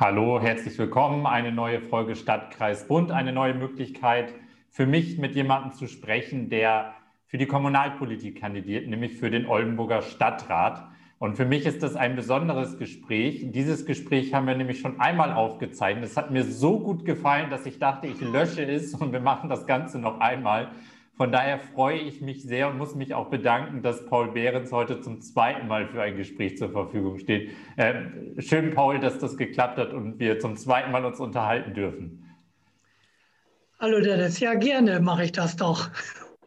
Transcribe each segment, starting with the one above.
Hallo, herzlich willkommen. Eine neue Folge Stadtkreis Bund, eine neue Möglichkeit für mich mit jemandem zu sprechen, der für die Kommunalpolitik kandidiert, nämlich für den Oldenburger Stadtrat. Und für mich ist das ein besonderes Gespräch. Dieses Gespräch haben wir nämlich schon einmal aufgezeichnet. Es hat mir so gut gefallen, dass ich dachte, ich lösche es und wir machen das Ganze noch einmal. Von daher freue ich mich sehr und muss mich auch bedanken, dass Paul Behrens heute zum zweiten Mal für ein Gespräch zur Verfügung steht. Äh, schön, Paul, dass das geklappt hat und wir zum zweiten Mal uns unterhalten dürfen. Hallo Dennis, ja gerne mache ich das doch.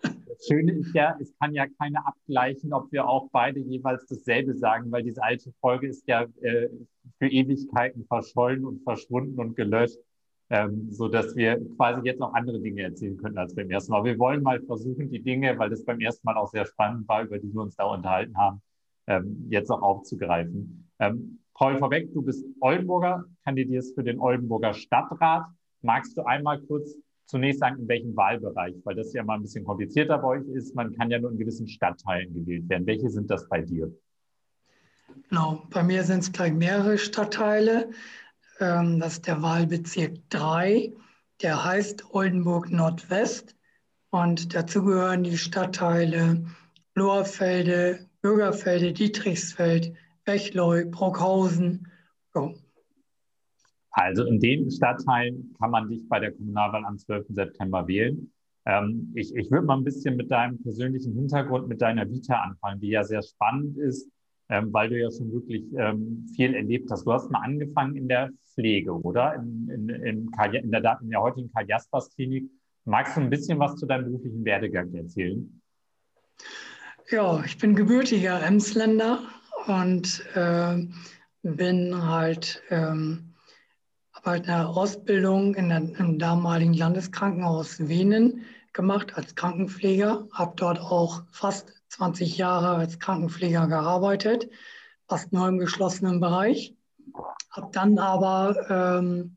Das Schöne ist ja, es kann ja keiner abgleichen, ob wir auch beide jeweils dasselbe sagen, weil diese alte Folge ist ja äh, für Ewigkeiten verschollen und verschwunden und gelöscht ähm, so dass wir quasi jetzt noch andere Dinge erzählen könnten als beim ersten Mal. Wir wollen mal versuchen, die Dinge, weil das beim ersten Mal auch sehr spannend war, über die wir uns da unterhalten haben, ähm, jetzt auch aufzugreifen. Ähm, Paul vorweg, du bist Oldenburger, kandidierst für den Oldenburger Stadtrat. Magst du einmal kurz zunächst sagen, in welchem Wahlbereich, weil das ja mal ein bisschen komplizierter bei euch ist. Man kann ja nur in gewissen Stadtteilen gewählt werden. Welche sind das bei dir? Genau, bei mir sind es gleich mehrere Stadtteile. Ähm, das ist der Wahlbezirk 3, der heißt Oldenburg Nordwest. Und dazu gehören die Stadtteile Lohrfelde, Bürgerfelde, Dietrichsfeld, Bechleu, Brockhausen. So. Also in den Stadtteilen kann man dich bei der Kommunalwahl am 12. September wählen. Ähm, ich ich würde mal ein bisschen mit deinem persönlichen Hintergrund, mit deiner Vita anfangen, die ja sehr spannend ist ähm, weil du ja schon wirklich ähm, viel erlebt hast. Du hast mal angefangen in der Pflege, oder? In, in, in, in, der, in der heutigen Karl Jaspers Klinik. Magst du ein bisschen was zu deinem beruflichen Werdegang erzählen? Ja, ich bin gebürtiger Emsländer und äh, bin halt, ähm, habe eine Ausbildung in der, im damaligen Landeskrankenhaus Wenen gemacht als Krankenpfleger, habe dort auch fast 20 Jahre als Krankenpfleger gearbeitet, fast nur im geschlossenen Bereich. Habe dann aber ähm,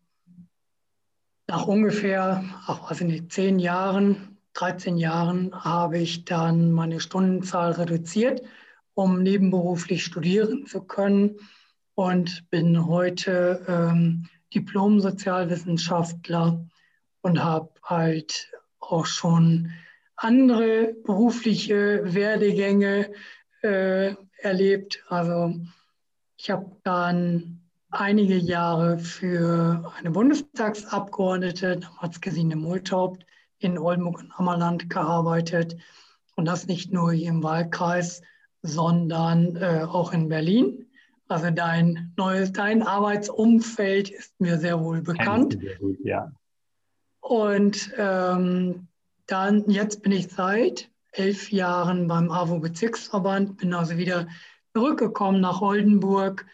nach ungefähr, ach, weiß ich nicht, 10 Jahren, 13 Jahren habe ich dann meine Stundenzahl reduziert, um nebenberuflich studieren zu können und bin heute ähm, Diplom-Sozialwissenschaftler und habe halt auch schon andere berufliche Werdegänge äh, erlebt. Also ich habe dann einige Jahre für eine Bundestagsabgeordnete, damals Gesine Multhaupt, in Oldenburg und Ammerland gearbeitet. Und das nicht nur hier im Wahlkreis, sondern äh, auch in Berlin. Also dein neues, dein Arbeitsumfeld ist mir sehr wohl bekannt. Sehr gut, ja. Und ähm, dann, jetzt bin ich seit elf Jahren beim AWO-Bezirksverband, bin also wieder zurückgekommen nach Oldenburg,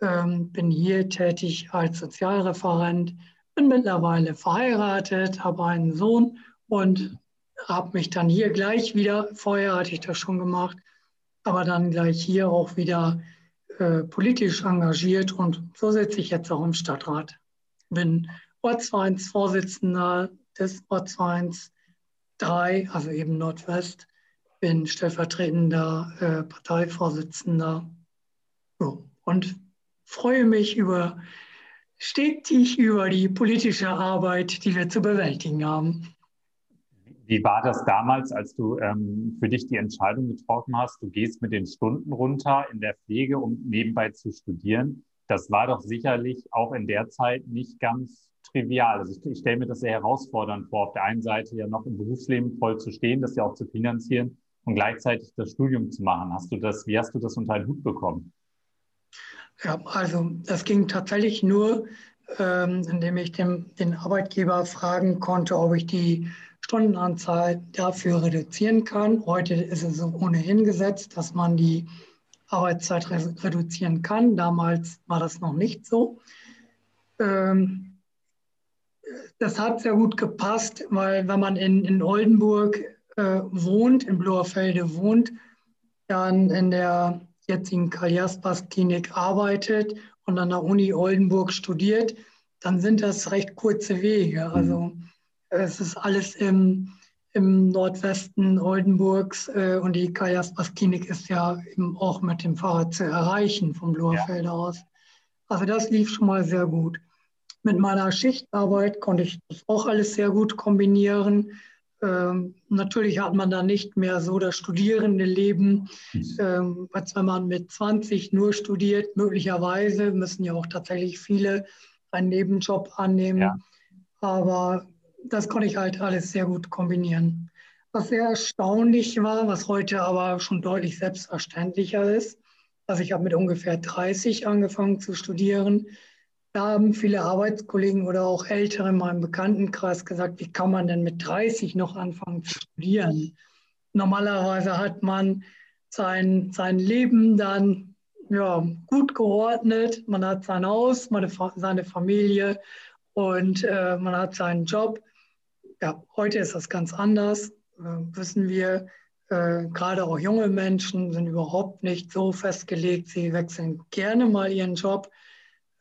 ähm, bin hier tätig als Sozialreferent, bin mittlerweile verheiratet, habe einen Sohn und habe mich dann hier gleich wieder, vorher hatte ich das schon gemacht, aber dann gleich hier auch wieder äh, politisch engagiert und so sitze ich jetzt auch im Stadtrat. Bin Ortsvereinsvorsitzender des Ortsvereins 3, also eben Nordwest, bin stellvertretender äh, Parteivorsitzender so, und freue mich über stetig über die politische Arbeit, die wir zu bewältigen haben. Wie war das damals, als du ähm, für dich die Entscheidung getroffen hast, du gehst mit den Stunden runter in der Pflege, um nebenbei zu studieren? Das war doch sicherlich auch in der Zeit nicht ganz trivial. Also ich, ich stelle mir das sehr herausfordernd vor, auf der einen Seite ja noch im Berufsleben voll zu stehen, das ja auch zu finanzieren und gleichzeitig das Studium zu machen. Hast du das, wie hast du das unter den Hut bekommen? Ja, also das ging tatsächlich nur, ähm, indem ich dem, den Arbeitgeber fragen konnte, ob ich die Stundenanzahl dafür reduzieren kann. Heute ist es ohnehin gesetzt, dass man die Arbeitszeit reduzieren kann. Damals war das noch nicht so. Ähm, das hat sehr gut gepasst, weil wenn man in, in Oldenburg äh, wohnt, in Bloerfelde wohnt, dann in der jetzigen Karl Jaspers Klinik arbeitet und an der Uni Oldenburg studiert, dann sind das recht kurze Wege. Also mhm. es ist alles im, im Nordwesten Oldenburgs äh, und die Karl Jaspers Klinik ist ja eben auch mit dem Fahrrad zu erreichen vom Bloerfelde ja. aus. Also das lief schon mal sehr gut. Mit meiner Schichtarbeit konnte ich das auch alles sehr gut kombinieren. Ähm, natürlich hat man da nicht mehr so das studierende Leben, ähm, als wenn man mit 20 nur studiert. Möglicherweise müssen ja auch tatsächlich viele einen Nebenjob annehmen. Ja. Aber das konnte ich halt alles sehr gut kombinieren. Was sehr erstaunlich war, was heute aber schon deutlich selbstverständlicher ist, also ich habe mit ungefähr 30 angefangen zu studieren. Da haben viele Arbeitskollegen oder auch Ältere in meinem Bekanntenkreis gesagt, wie kann man denn mit 30 noch anfangen zu studieren? Normalerweise hat man sein, sein Leben dann ja, gut geordnet, man hat sein Haus, seine Familie und äh, man hat seinen Job. Ja, heute ist das ganz anders, äh, wissen wir. Äh, gerade auch junge Menschen sind überhaupt nicht so festgelegt. Sie wechseln gerne mal ihren Job,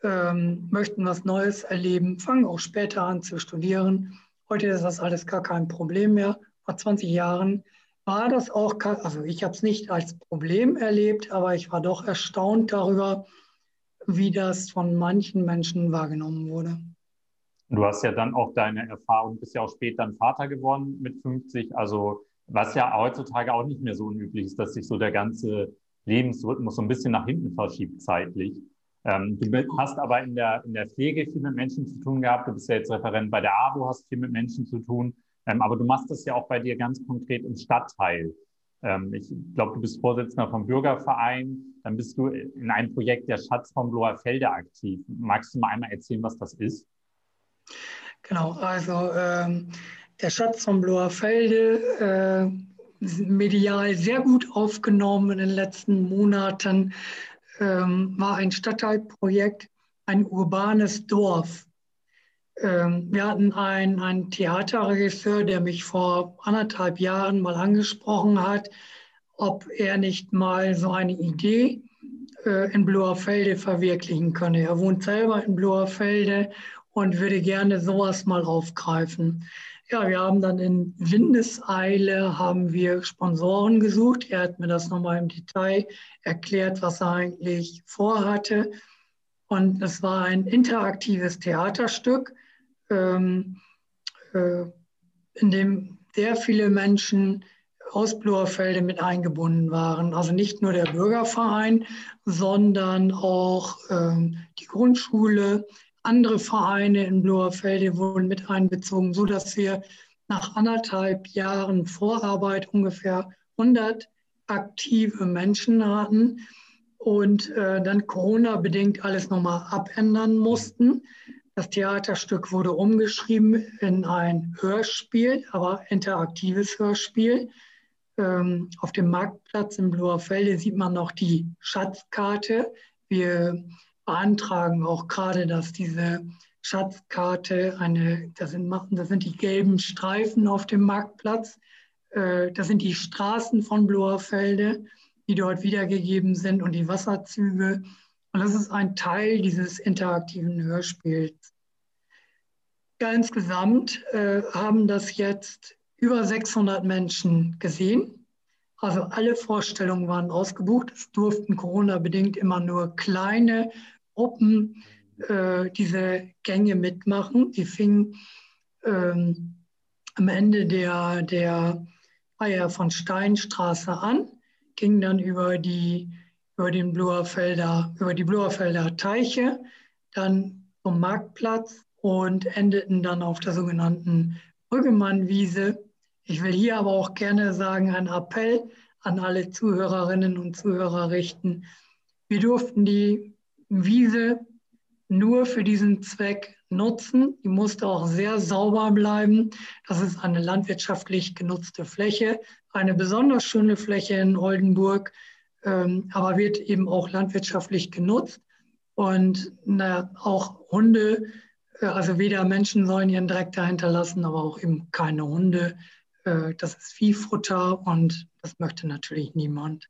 ähm, möchten was Neues erleben, fangen auch später an zu studieren. Heute ist das alles gar kein Problem mehr. Vor 20 Jahren war das auch, also ich habe es nicht als Problem erlebt, aber ich war doch erstaunt darüber, wie das von manchen Menschen wahrgenommen wurde. Du hast ja dann auch deine Erfahrung, bist ja auch später ein Vater geworden mit 50. Also was ja heutzutage auch nicht mehr so unüblich ist, dass sich so der ganze Lebensrhythmus so ein bisschen nach hinten verschiebt zeitlich. Ähm, du hast aber in der, in der Pflege viel mit Menschen zu tun gehabt. Du bist ja jetzt Referent bei der AWO, hast viel mit Menschen zu tun. Ähm, aber du machst das ja auch bei dir ganz konkret im Stadtteil. Ähm, ich glaube, du bist Vorsitzender vom Bürgerverein. Dann bist du in einem Projekt der Schatz vom Bloer Felder aktiv. Magst du mal einmal erzählen, was das ist? Genau, also ähm, der Schatz von Bloerfelde, äh, medial sehr gut aufgenommen in den letzten Monaten, ähm, war ein Stadtteilprojekt, ein urbanes Dorf. Ähm, wir hatten einen, einen Theaterregisseur, der mich vor anderthalb Jahren mal angesprochen hat, ob er nicht mal so eine Idee äh, in Bloerfelde verwirklichen könne. Er wohnt selber in Bloerfelde und würde gerne sowas mal aufgreifen. Ja, wir haben dann in Windeseile haben wir Sponsoren gesucht. Er hat mir das nochmal im Detail erklärt, was er eigentlich vorhatte. Und es war ein interaktives Theaterstück, ähm, äh, in dem sehr viele Menschen aus Bloerfelde mit eingebunden waren. Also nicht nur der Bürgerverein, sondern auch ähm, die Grundschule, andere Vereine in Bloerfelde wurden mit einbezogen, sodass wir nach anderthalb Jahren Vorarbeit ungefähr 100 aktive Menschen hatten und äh, dann Corona-bedingt alles nochmal abändern mussten. Das Theaterstück wurde umgeschrieben in ein Hörspiel, aber interaktives Hörspiel. Ähm, auf dem Marktplatz in Bloerfelde sieht man noch die Schatzkarte. Wir beantragen auch gerade, dass diese Schatzkarte eine, das sind, das sind die gelben Streifen auf dem Marktplatz, äh, das sind die Straßen von Bloerfelde, die dort wiedergegeben sind und die Wasserzüge. Und das ist ein Teil dieses interaktiven Hörspiels. Ja, insgesamt äh, haben das jetzt über 600 Menschen gesehen. Also alle Vorstellungen waren ausgebucht. Es durften Corona-bedingt immer nur kleine Gruppen äh, diese Gänge mitmachen. Die fingen ähm, am Ende der, der Feier von Steinstraße an, gingen dann über die, über, den Bloerfelder, über die Bloerfelder Teiche, dann zum Marktplatz und endeten dann auf der sogenannten Brüggemannwiese. Ich will hier aber auch gerne sagen, ein Appell an alle Zuhörerinnen und Zuhörer richten. Wir durften die Wiese nur für diesen Zweck nutzen. Die musste auch sehr sauber bleiben. Das ist eine landwirtschaftlich genutzte Fläche, eine besonders schöne Fläche in Oldenburg, ähm, aber wird eben auch landwirtschaftlich genutzt. Und na, auch Hunde, äh, also weder Menschen sollen ihren Dreck dahinter lassen, aber auch eben keine Hunde. Äh, das ist Viehfutter und das möchte natürlich niemand.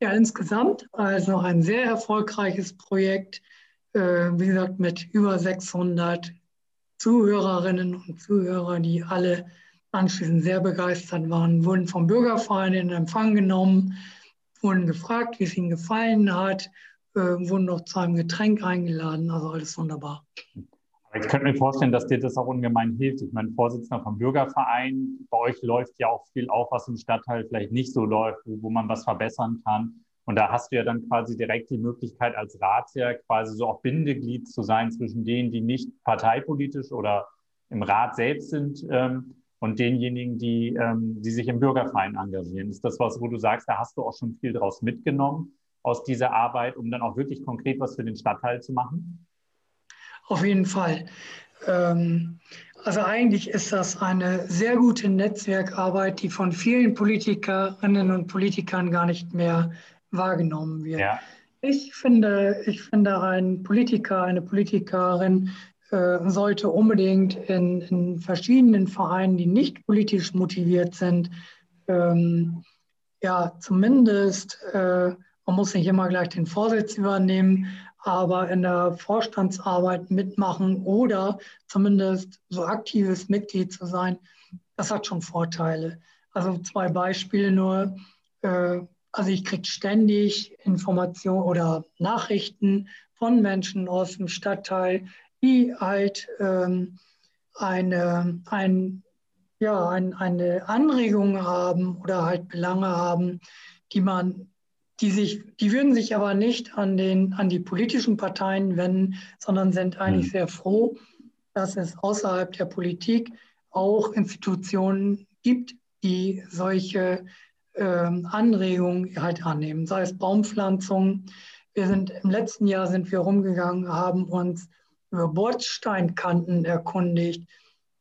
Ja, insgesamt also ein sehr erfolgreiches Projekt, äh, wie gesagt, mit über 600 Zuhörerinnen und Zuhörern, die alle anschließend sehr begeistert waren, wurden vom Bürgerverein in Empfang genommen, wurden gefragt, wie es ihnen gefallen hat, äh, wurden noch zu einem Getränk eingeladen, also alles wunderbar. Ich könnte mir vorstellen, dass dir das auch ungemein hilft. Ich meine, Vorsitzender vom Bürgerverein, bei euch läuft ja auch viel auf, was im Stadtteil vielleicht nicht so läuft, wo, man was verbessern kann. Und da hast du ja dann quasi direkt die Möglichkeit, als Ratsherr quasi so auch Bindeglied zu sein zwischen denen, die nicht parteipolitisch oder im Rat selbst sind ähm, und denjenigen, die, ähm, die sich im Bürgerverein engagieren. Ist das was, wo du sagst, da hast du auch schon viel draus mitgenommen aus dieser Arbeit, um dann auch wirklich konkret was für den Stadtteil zu machen? Auf jeden Fall. Ähm, also eigentlich ist das eine sehr gute Netzwerkarbeit, die von vielen Politikerinnen und Politikern gar nicht mehr wahrgenommen wird. Ja. Ich finde, ich finde, ein Politiker, eine Politikerin äh, sollte unbedingt in, in, verschiedenen Vereinen, die nicht politisch motiviert sind, ähm, ja, zumindest, äh, man muss nicht immer gleich den Vorsitz übernehmen, aber in der Vorstandsarbeit mitmachen oder zumindest so aktives Mitglied zu sein, das hat schon Vorteile. Also zwei Beispiele nur. Äh, also ich kriege ständig Informationen oder Nachrichten von Menschen aus dem Stadtteil, die halt ähm, eine, ein, ja, ein, eine Anregung haben oder halt Belange haben, die man, die sich, die würden sich aber nicht an den, an die politischen Parteien wenden, sondern sind eigentlich mhm. sehr froh, dass es außerhalb der Politik auch Institutionen gibt, die solche ähm, Anregungen halt annehmen, sei es Baumpflanzung. Wir sind im letzten Jahr sind wir rumgegangen, haben uns über Bordsteinkanten erkundigt.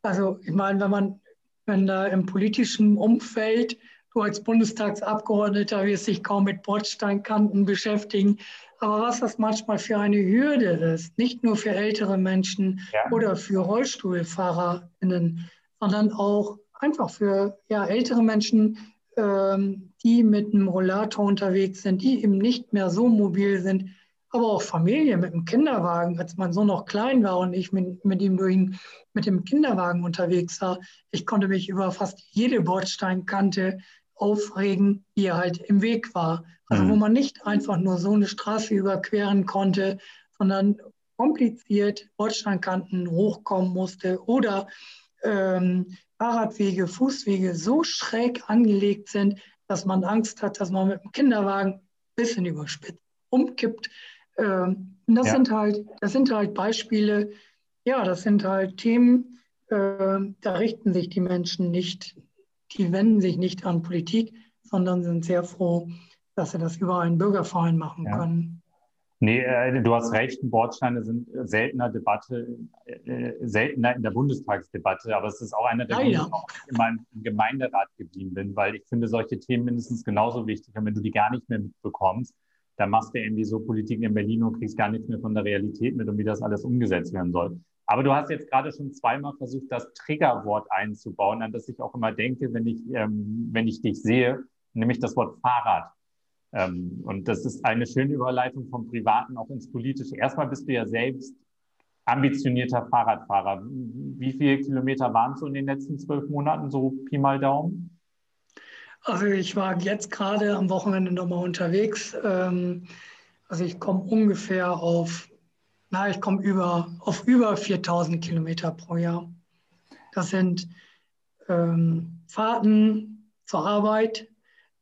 Also ich meine, wenn man, wenn da im politischen Umfeld du als Bundestagsabgeordneter wirst dich kaum mit Bordsteinkanten beschäftigen. Aber was das manchmal für eine Hürde ist, nicht nur für ältere Menschen ja. oder für RollstuhlfahrerInnen, sondern auch einfach für ja, ältere Menschen, ähm, die mit einem Rollator unterwegs sind, die eben nicht mehr so mobil sind, aber auch Familie mit dem Kinderwagen, als mein Sohn noch klein war und ich mit, mit ihm durch, mit dem Kinderwagen unterwegs war. Ich konnte mich über fast jede Bordsteinkante aufregen, die halt im Weg war. Also mhm. wo man nicht einfach nur so eine Straße überqueren konnte, sondern kompliziert Bordsteinkanten hochkommen musste oder ähm, Fahrradwege, Fußwege so schräg angelegt sind, dass man Angst hat, dass man mit dem Kinderwagen ein bisschen überspitzt umkippt. Ähm, das, ja. sind halt, das sind halt Beispiele, ja, das sind halt Themen, äh, da richten sich die Menschen nicht, die wenden sich nicht an Politik, sondern sind sehr froh, dass sie das über einen Bürgerverein machen ja. können. Nee, äh, du hast recht, Bordsteine sind seltener Debatte, äh, seltener in der Bundestagsdebatte, aber es ist auch einer der Gründe, warum ich immer im Gemeinderat geblieben bin, weil ich finde solche Themen mindestens genauso wichtig. Und wenn du die gar nicht mehr mitbekommst, dann machst du irgendwie so Politik in Berlin und kriegst gar nichts mehr von der Realität mit und wie das alles umgesetzt werden soll. Aber du hast jetzt gerade schon zweimal versucht, das Triggerwort einzubauen, an das ich auch immer denke, wenn ich, ähm, wenn ich dich sehe, nämlich das Wort Fahrrad. Ähm, und das ist eine schöne Überleitung vom Privaten auch ins Politische. Erstmal bist du ja selbst ambitionierter Fahrradfahrer. Wie viele Kilometer waren es so in den letzten zwölf Monaten, so Pi mal Daumen? Also ich war jetzt gerade am Wochenende nochmal unterwegs. Ähm, also ich komme ungefähr auf, na, ich komme über, auf über 4000 Kilometer pro Jahr. Das sind ähm, Fahrten zur Arbeit,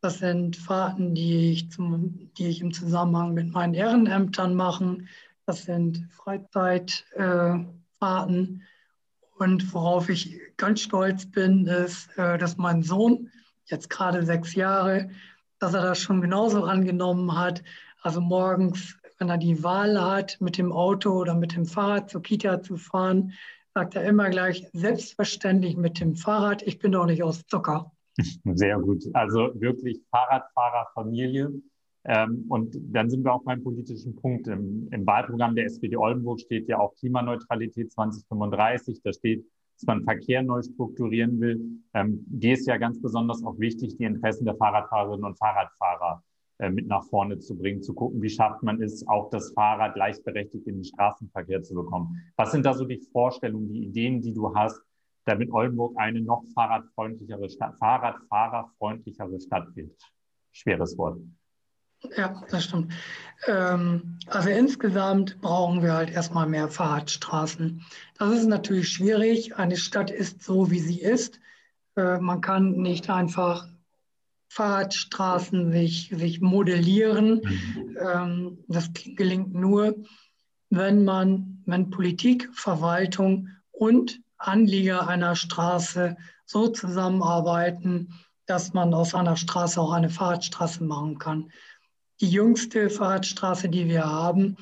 das sind Fahrten, die ich, zum, die ich im Zusammenhang mit meinen Ehrenämtern mache. Das sind Freizeitfahrten. Äh, und worauf ich ganz stolz bin, ist, äh, dass mein Sohn, jetzt gerade sechs Jahre, dass er das schon genauso angenommen hat. Also morgens, wenn er die Wahl hat, mit dem Auto oder mit dem Fahrrad zur Kita zu fahren, sagt er immer gleich, selbstverständlich mit dem Fahrrad, ich bin doch nicht aus Zucker. Sehr gut. Also wirklich Fahrradfahrerfamilie. Ähm, und dann sind wir auch beim politischen Punkt. Im, Wahlprogramm der SPD Oldenburg steht ja auch Klimaneutralität 2035. Da steht, dass man Verkehr neu strukturieren will. Ähm, dir ist ja ganz besonders auch wichtig, die Interessen der Fahrradfahrerinnen und Fahrradfahrer mit nach vorne zu bringen, zu gucken, wie schafft man es, auch das Fahrrad gleichberechtigt in den Straßenverkehr zu bekommen. Was sind da so die Vorstellungen, die Ideen, die du hast, damit Oldenburg eine noch fahrradfreundlichere Stadt, Fahrradfahrerfreundlichere Stadt wird. Schweres Wort. Ja, das stimmt. Ähm, also insgesamt brauchen wir halt erstmal mehr Fahrradstraßen. Das ist natürlich schwierig. Eine Stadt ist so, wie sie ist. Äh, man kann nicht einfach Fahrradstraßen sich, sich modellieren. Mhm. Ähm, das gelingt nur, wenn man, wenn Politik, Verwaltung und Anlieger einer Straße so zusammenarbeiten, dass man aus einer Straße auch eine Fahrradstraße machen kann. Die jüngste Fahrradstraße, die wir haben,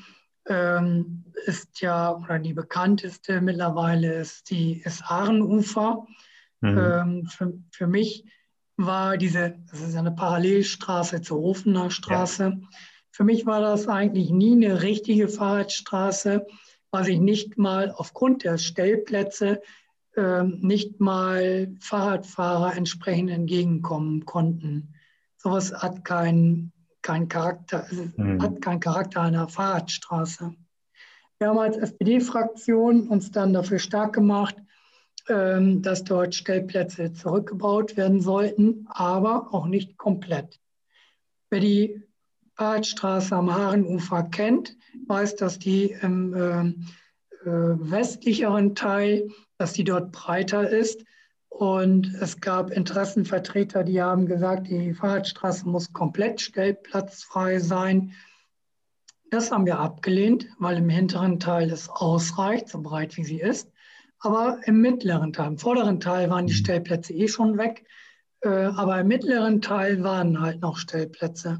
ähm, ist ja, oder die bekannteste mittlerweile ist die ist Aarenufer. Mhm. Ähm, für, für mich war diese, das ist eine Parallelstraße zur Ofener Straße. Ja. Für mich war das eigentlich nie eine richtige Fahrradstraße, weil ich nicht mal aufgrund der Stellplätze äh, nicht mal Fahrradfahrer entsprechend entgegenkommen konnten. Sowas hat keinen kein Charakter, mhm. hat keinen Charakter einer Fahrradstraße. Wir haben als SPD-Fraktion uns dann dafür stark gemacht, ähm, dass dort Stellplätze zurückgebaut werden sollten, aber auch nicht komplett. Wer die Fahrradstraße am Haarenufer kennt, weiß, dass die im äh, äh, westlicheren Teil, dass die dort breiter ist. Und es gab Interessenvertreter, die haben gesagt, die Fahrradstraße muss komplett stellplatzfrei sein. Das haben wir abgelehnt, weil im hinteren Teil es ausreicht, so breit wie sie ist. Aber im mittleren Teil, im vorderen Teil waren die mhm. Stellplätze eh schon weg. Äh, aber im mittleren Teil waren halt noch Stellplätze.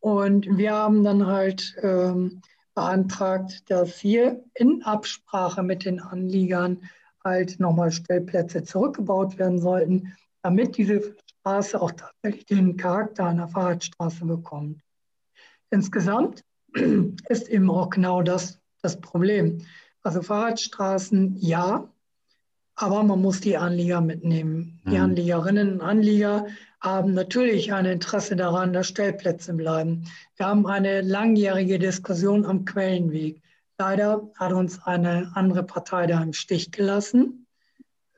Und wir haben dann halt ähm, beantragt, dass hier in Absprache mit den Anliegern halt nochmal Stellplätze zurückgebaut werden sollten, damit diese Straße auch tatsächlich den Charakter einer Fahrradstraße bekommt. Insgesamt ist eben auch genau das das Problem. Also Fahrradstraßen ja, aber man muss die Anlieger mitnehmen. Die mhm. Anliegerinnen und Anlieger haben natürlich ein Interesse daran, dass Stellplätze bleiben. Wir haben eine langjährige Diskussion am Quellenweg. Leider hat uns eine andere Partei da im Stich gelassen.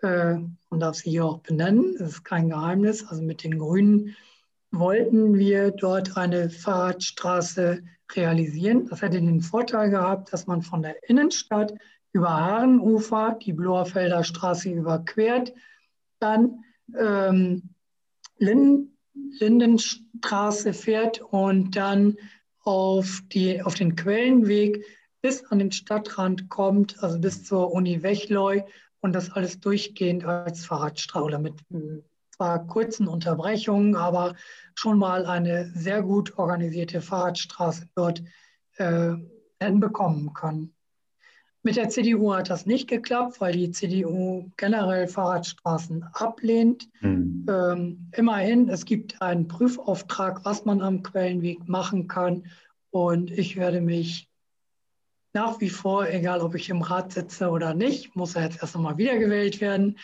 Äh, man darf sie hier auch benennen, das ist kein Geheimnis. Also mit den Grünen wollten wir dort eine Fahrradstraße realisieren. Das hätte den Vorteil gehabt, dass man von der Innenstadt über Haarenufer die Bloerfelder Straße überquert, dann ähm, Linden, Lindenstraße fährt und dann auf, die, auf den Quellenweg bis an den Stadtrand kommt, also bis zur Uni Wechleu und das alles durchgehend als Fahrradstraße oder mit zwar kurzen Unterbrechungen, aber schon mal eine sehr gut organisierte Fahrradstraße dort äh, hinbekommen können. Mit der CDU hat das nicht geklappt, weil die CDU generell Fahrradstraßen ablehnt. Mhm. Ähm, immerhin, es gibt einen Prüfauftrag, was man am Quellenweg machen kann. Und ich werde mich nach wie vor, egal ob ich im Rat sitze oder nicht, muss er jetzt erst einmal wiedergewählt werden.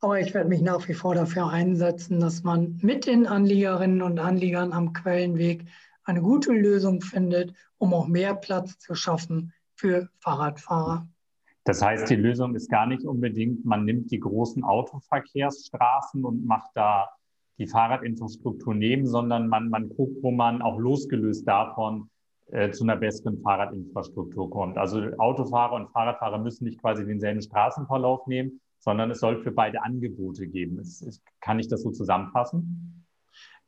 Aber ich werde mich nach wie vor dafür einsetzen, dass man mit den Anliegerinnen und Anliegern am Quellenweg eine gute Lösung findet, um auch mehr Platz zu schaffen für Fahrradfahrer. Das heißt, die Lösung ist gar nicht unbedingt, man nimmt die großen Autoverkehrsstraßen und macht da die Fahrradinfrastruktur neben, sondern man, man guckt, wo man auch losgelöst davon äh, zu einer besseren Fahrradinfrastruktur kommt. Also Autofahrer und Fahrradfahrer müssen nicht quasi denselben Straßenverlauf nehmen, sondern es soll für beide Angebote geben. Es, es, kann ich das so zusammenfassen?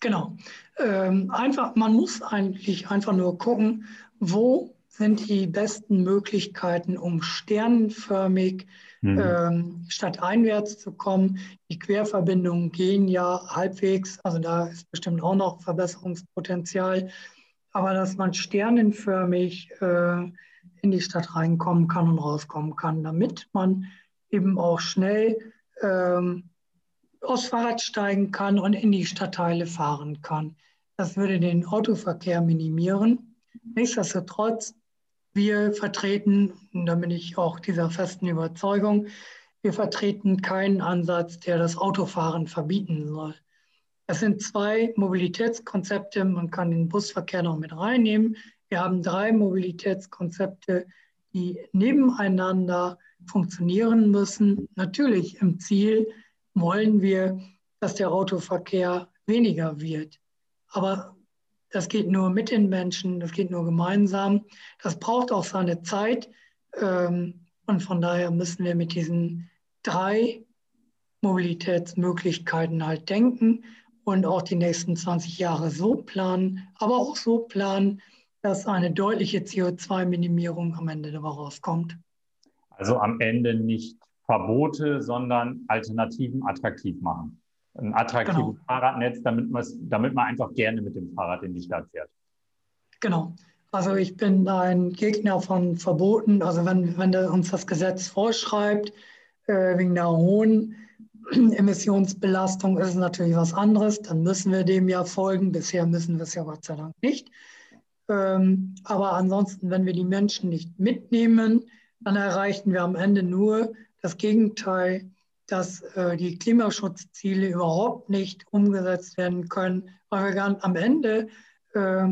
Genau. Ähm, einfach, man muss eigentlich einfach nur gucken, wo sind die besten Möglichkeiten, um sternenförmig mhm. ähm, stadteinwärts zu kommen. Die Querverbindungen gehen ja halbwegs, also da ist bestimmt auch noch Verbesserungspotenzial, aber dass man sternenförmig äh, in die Stadt reinkommen kann und rauskommen kann, damit man eben auch schnell ähm, aufs Fahrrad steigen kann und in die Stadtteile fahren kann. Das würde den Autoverkehr minimieren. Nichtsdestotrotz wir vertreten, und da bin ich auch dieser festen Überzeugung, wir vertreten keinen Ansatz, der das Autofahren verbieten soll. Es sind zwei Mobilitätskonzepte, man kann den Busverkehr noch mit reinnehmen. Wir haben drei Mobilitätskonzepte, die nebeneinander funktionieren müssen. Natürlich im Ziel wollen wir, dass der Autoverkehr weniger wird. Aber Das geht nur mit den Menschen, das geht nur gemeinsam. Das braucht auch seine Zeit. Ähm, und von daher müssen wir mit diesen drei Mobilitätsmöglichkeiten halt denken und auch die nächsten 20 Jahre so planen, aber auch so planen, dass eine deutliche CO2-Minimierung am Ende dabei rauskommt. Also am Ende nicht Verbote, sondern Alternativen attraktiv machen. Ein attraktives genau. Fahrradnetz, damit, damit man einfach gerne mit dem Fahrrad in die Stadt fährt. Genau. Also ich bin ein Gegner von Verboten. Also wenn, wenn uns das Gesetz vorschreibt, äh, wegen der hohen Emissionsbelastung ist es natürlich was anderes. Dann müssen wir dem ja folgen. Bisher müssen wir es ja Gott sei Dank nicht. Ähm, aber ansonsten, wenn wir die Menschen nicht mitnehmen, dann erreichen wir am Ende nur das Gegenteil, dass äh, die Klimaschutzziele überhaupt nicht umgesetzt werden können, weil wir gar am Ende äh,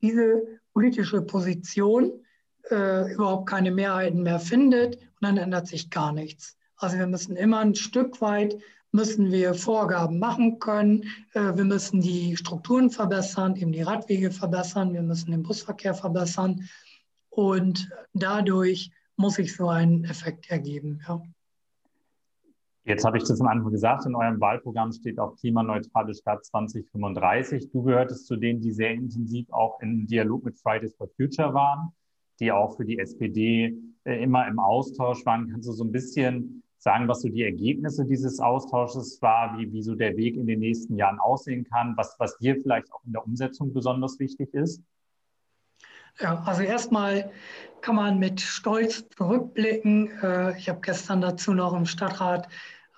diese politische Position äh, überhaupt keine Mehrheiten mehr findet und dann ändert sich gar nichts. Also wir müssen immer ein Stück weit müssen wir Vorgaben machen können. Äh, wir müssen die Strukturen verbessern, eben die Radwege verbessern. Wir müssen den Busverkehr verbessern. Und dadurch muss sich so ein Effekt ergeben. Ja. Jetzt habe ich das am Anfang gesagt, in eurem Wahlprogramm steht auch klimaneutrale Stadt 2035. Du gehörtest zu denen, die sehr intensiv auch im Dialog mit Fridays for Future waren, die auch für die SPD äh, immer im Austausch waren. Kannst du so ein bisschen sagen, was so die Ergebnisse dieses Austausches war, wie, wie so der Weg in den nächsten Jahren aussehen kann, was, was dir vielleicht auch in der Umsetzung besonders wichtig ist? Ja, also erstmal kann man mit Stolz zurückblicken. Äh, ich habe gestern dazu noch im Stadtrat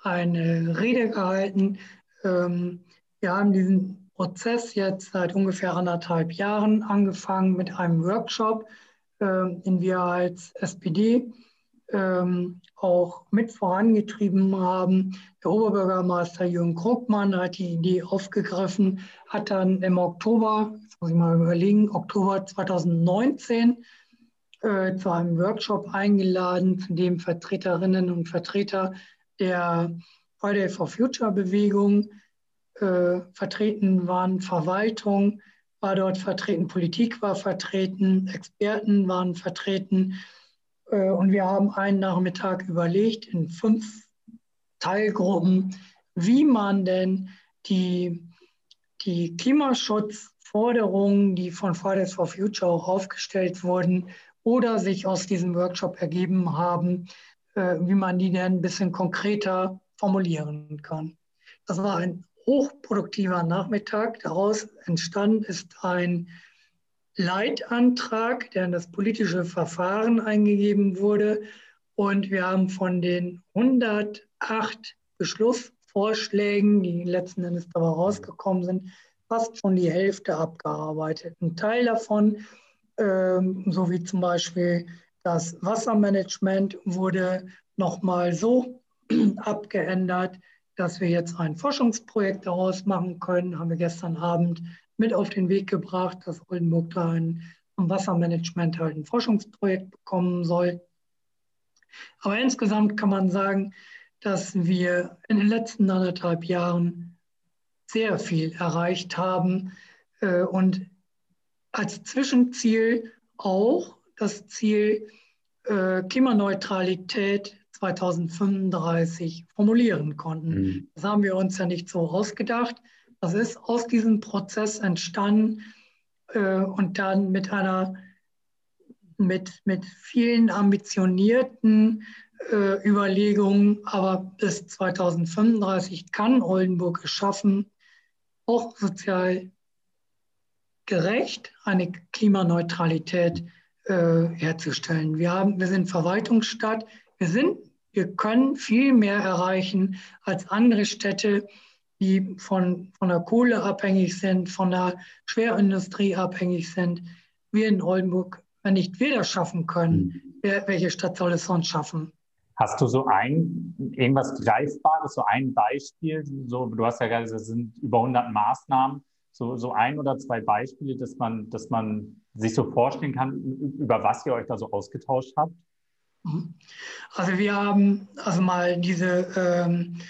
eine Rede gehalten. Ähm, wir haben diesen Prozess jetzt seit ungefähr anderthalb Jahren angefangen mit einem Workshop, ähm, den wir als SPD ähm, auch mit vorangetrieben haben. Der Oberbürgermeister Jürgen Krugmann hat die Idee aufgegriffen, hat dann im Oktober, jetzt muss ich mal überlegen, Oktober 2019 äh, zu einem Workshop eingeladen, zu dem Vertreterinnen und Vertreter der Friday for Future Bewegung äh, vertreten waren, Verwaltung war dort vertreten, Politik war vertreten, Experten waren vertreten und wir haben einen Nachmittag überlegt in fünf Teilgruppen, wie man denn die, die Klimaschutzforderungen, die von Fridays for Future auch aufgestellt wurden oder sich aus diesem Workshop ergeben haben, äh, wie man die denn ein bisschen konkreter formulieren kann. Das war ein hochproduktiver Nachmittag. Daraus entstanden ist ein Leitantrag, der in das politische Verfahren eingegeben wurde. Und wir haben von den 108 Beschlussvorschlägen, die letzten Endes dabei rausgekommen sind, fast schon die Hälfte abgearbeitet. Ein Teil davon, ähm, so wie zum Beispiel das Wassermanagement, wurde nochmal so abgeändert, dass wir jetzt ein Forschungsprojekt daraus machen können. Haben wir gestern Abend mit auf den Weg gebracht, dass Oldenburg da ein, im Wassermanagement halt ein Forschungsprojekt bekommen soll. Aber insgesamt kann man sagen, dass wir in den letzten anderthalb Jahren sehr viel erreicht haben äh, und als Zwischenziel auch das Ziel äh, Klimaneutralität 2035 formulieren konnten. Mhm. Das haben wir uns ja nicht so ausgedacht, das ist aus diesem Prozess entstanden äh, und dann mit einer mit, mit vielen ambitionierten äh, Überlegungen, aber bis 2035 kann Oldenburg es schaffen, auch sozial gerecht eine Klimaneutralität äh, herzustellen. Wir, haben, wir sind Verwaltungsstadt, wir, sind, wir können viel mehr erreichen als andere Städte, die von, von der Kohle abhängig sind, von der Schwerindustrie abhängig sind. Wir in Oldenburg, wenn nicht wir das schaffen können, mhm. wer, welche Stadt soll es sonst schaffen? Hast du so ein, irgendwas Greifbares, so ein Beispiel? So, du hast ja gerade gesagt, es sind über 100 Maßnahmen. So, so ein oder zwei Beispiele, dass man, dass man sich so vorstellen kann, über was ihr euch da so ausgetauscht habt? Mhm. Also wir haben also mal diese ähm,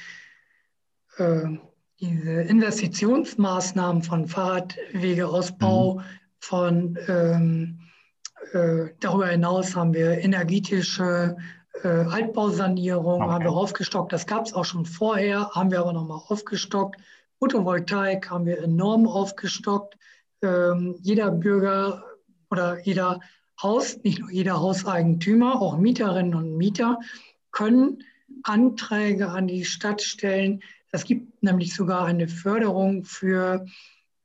äh, diese Investitionsmaßnahmen von Fahrradwegeausbau, mhm. von ähm, äh, darüber hinaus haben wir energetische äh, Altbausanierung, okay. haben wir aufgestockt. Das gab es auch schon vorher, haben wir aber nochmal aufgestockt. Photovoltaik haben wir enorm aufgestockt. Ähm, jeder Bürger oder jeder Haus, nicht nur jeder Hauseigentümer, auch Mieterinnen und Mieter können Anträge an die Stadt stellen. Es gibt nämlich sogar eine Förderung für,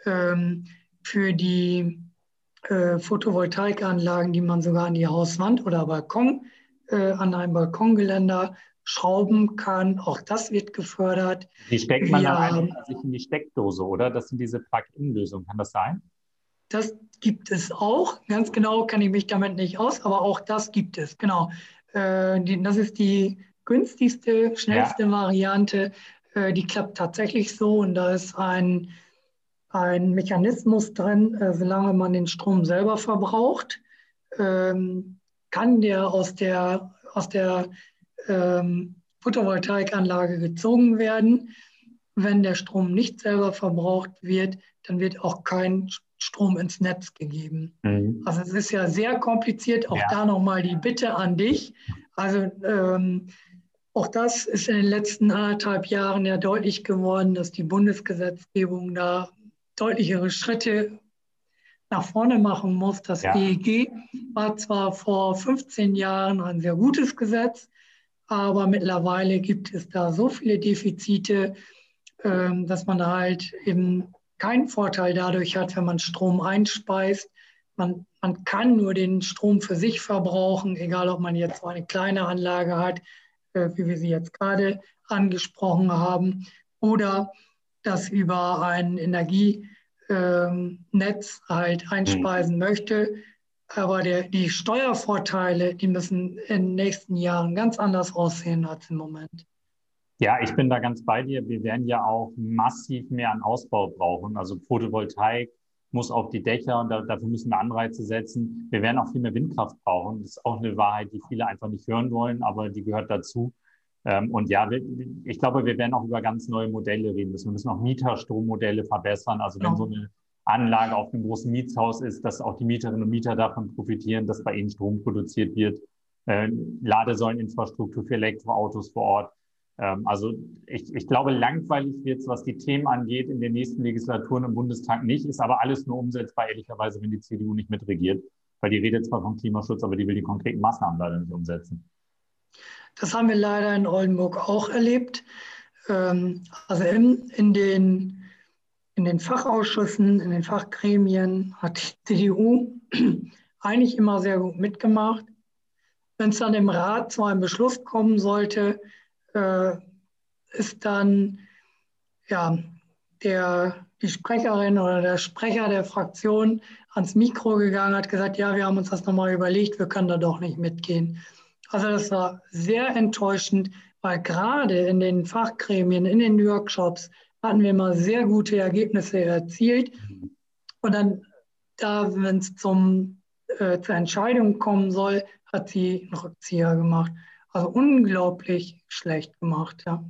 ähm, für die äh, Photovoltaikanlagen, die man sogar an die Hauswand oder Balkon, äh, an einem Balkongeländer schrauben kann. Auch das wird gefördert. Die steckt man Wir, dann sich in die Steckdose, oder? Das sind diese Plug-in-Lösungen. Kann das sein? Das gibt es auch. Ganz genau kenne ich mich damit nicht aus, aber auch das gibt es. Genau. Äh, die, das ist die günstigste, schnellste ja. Variante. Äh, die klappt tatsächlich so und da ist ein, ein Mechanismus drin, äh, solange man den Strom selber verbraucht, ähm, kann der aus der, aus der ähm, Photovoltaikanlage gezogen werden. Wenn der Strom nicht selber verbraucht wird, dann wird auch kein Strom ins Netz gegeben. Mhm. Also es ist ja sehr kompliziert. Auch ja. da nochmal die Bitte an dich. Also ähm, auch das ist in den letzten anderthalb Jahren ja deutlich geworden, dass die Bundesgesetzgebung da deutlichere Schritte nach vorne machen muss. Das ja. BEG war zwar vor 15 Jahren ein sehr gutes Gesetz, aber mittlerweile gibt es da so viele Defizite, ähm, dass man halt eben keinen Vorteil dadurch hat, wenn man Strom einspeist. Man, man kann nur den Strom für sich verbrauchen, egal ob man jetzt so eine kleine Anlage hat, wie wir sie jetzt gerade angesprochen haben, oder das über ein Energienetz halt einspeisen mhm. möchte. Aber der, die Steuervorteile, die müssen in den nächsten Jahren ganz anders aussehen als im Moment. Ja, ich bin da ganz bei dir. Wir werden ja auch massiv mehr an Ausbau brauchen. Also Photovoltaik muss auf die Dächer und da, dafür müssen wir Anreize setzen. Wir werden auch viel mehr Windkraft brauchen. Das ist auch eine Wahrheit, die viele einfach nicht hören wollen, aber die gehört dazu. Ähm, und ja, ich glaube, wir werden auch über ganz neue Modelle reden müssen. Wir müssen auch Mieterstrommodelle verbessern. Also wenn so eine Anlage auf einem großen Mietshaus ist, dass auch die Mieterinnen und Mieter davon profitieren, dass bei ihnen Strom produziert wird. Äh, Ladesäuleninfrastruktur für Elektroautos vor Ort. Ähm, also ich, ich glaube, langweilig wird es, was die Themen angeht, in den nächsten Legislaturen im Bundestag nicht, ist aber alles nur umsetzbar, ehrlicherweise, wenn die CDU nicht mitregiert. Weil die redet zwar vom Klimaschutz, aber die will die konkreten Maßnahmen leider nicht umsetzen. Das haben wir leider in Oldenburg auch erlebt. Ähm, also in, in, den, in den Fachausschüssen, in den Fachgremien hat die CDU eigentlich immer sehr gut mitgemacht. Wenn es dann im Rat zu einem Beschluss kommen sollte, äh, ist dann ja, der, die Sprecherin oder der Sprecher der Fraktion ans Mikro gegangen, hat gesagt, ja, wir haben uns das nochmal überlegt, wir können da doch nicht mitgehen. Also das war sehr enttäuschend, weil gerade in den Fachgremien, in den Workshops hatten wir mal sehr gute Ergebnisse erzielt. Und dann, da, wenn es äh, zur Entscheidung kommen soll, hat sie einen Rückzieher gemacht. Also unglaublich schlecht gemacht, ja.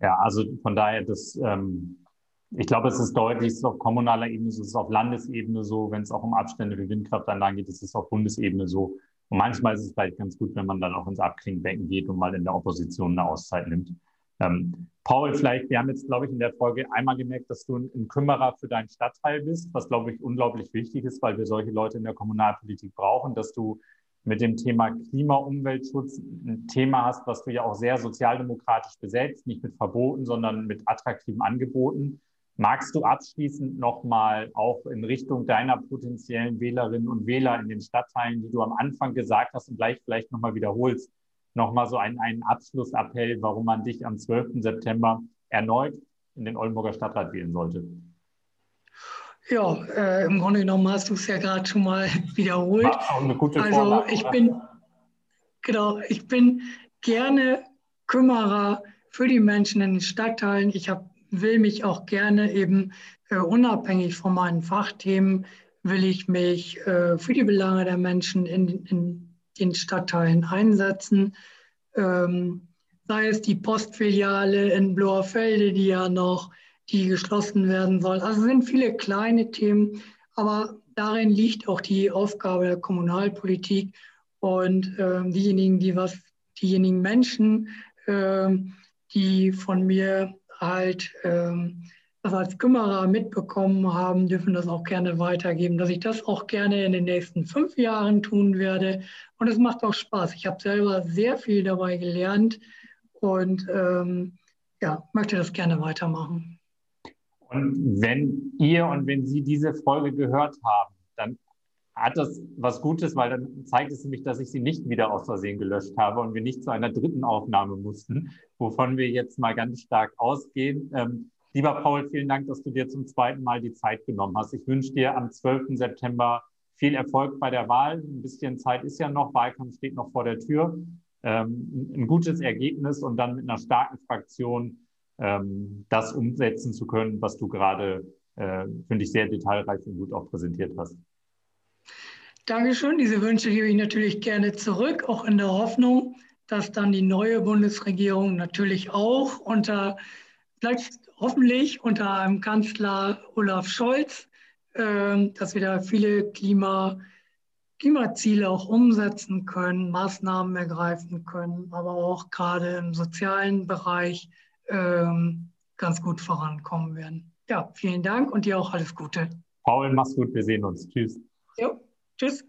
Ja, also von daher, das, ähm, ich glaube, es ist deutlich, es ist auf kommunaler Ebene so, es ist auf Landesebene so, wenn es auch um Abstände für Windkraftanlagen geht, es ist auf Bundesebene so. Und manchmal ist es vielleicht ganz gut, wenn man dann auch ins Abklingbecken geht und mal in der Opposition eine Auszeit nimmt. Ähm, Paul, vielleicht, wir haben jetzt, glaube ich, in der Folge einmal gemerkt, dass du ein, ein Kümmerer für deinen Stadtteil bist, was, glaube ich, unglaublich wichtig ist, weil wir solche Leute in der Kommunalpolitik brauchen, dass du mit dem Thema Klima, Umweltschutz ein Thema hast, was du ja auch sehr sozialdemokratisch besetzt, nicht mit Verboten, sondern mit attraktiven Angeboten. Magst du abschließend nochmal auch in Richtung deiner potenziellen Wählerinnen und Wähler in den Stadtteilen, die du am Anfang gesagt hast und gleich vielleicht nochmal wiederholst, nochmal so einen, einen Abschlussappell, warum man dich am 12. September erneut in den Oldenburger Stadtrat wählen sollte? Ja, äh, im Grunde genommen hast du es ja gerade schon mal wiederholt. Auch eine gute also Vorlage, ich bin, genau, ich bin gerne Kümmerer für die Menschen in den Stadtteilen. Ich hab, will mich auch gerne eben äh, unabhängig von meinen Fachthemen, will ich mich äh, für die Belange der Menschen in, in den Stadtteilen einsetzen. Ähm, sei es die Postfiliale in Bloerfelde, die ja noch die geschlossen werden soll. Also sind viele kleine Themen, aber darin liegt auch die Aufgabe der Kommunalpolitik und äh, diejenigen, die was, diejenigen Menschen, äh, die von mir halt äh, das als Kümmerer mitbekommen haben, dürfen das auch gerne weitergeben, dass ich das auch gerne in den nächsten fünf Jahren tun werde. Und es macht auch Spaß. Ich habe selber sehr viel dabei gelernt und ähm, ja, möchte das gerne weitermachen. Und wenn ihr und wenn Sie diese Folge gehört haben, dann hat das was Gutes, weil dann zeigt es nämlich, dass ich sie nicht wieder aus Versehen gelöscht habe und wir nicht zu einer dritten Aufnahme mussten, wovon wir jetzt mal ganz stark ausgehen. Ähm, lieber Paul, vielen Dank, dass du dir zum zweiten Mal die Zeit genommen hast. Ich wünsche dir am 12. September viel Erfolg bei der Wahl. Ein bisschen Zeit ist ja noch, Wahlkampf steht noch vor der Tür. Ähm, ein gutes Ergebnis und dann mit einer starken Fraktion ähm, das umsetzen zu können, was du gerade, äh, finde ich, sehr detailreich und gut auch präsentiert hast. Dankeschön. Diese Wünsche gebe ich natürlich gerne zurück, auch in der Hoffnung, dass dann die neue Bundesregierung natürlich auch unter, vielleicht hoffentlich unter einem Kanzler Olaf Scholz, äh, dass wir da viele Klima, Klimaziele auch umsetzen können, Maßnahmen ergreifen können, aber auch gerade im sozialen Bereich ähm, ganz gut vorankommen werden. Ja, vielen Dank und dir auch alles Gute. Paul, mach's gut, wir sehen uns. Tschüss. Jo, tschüss.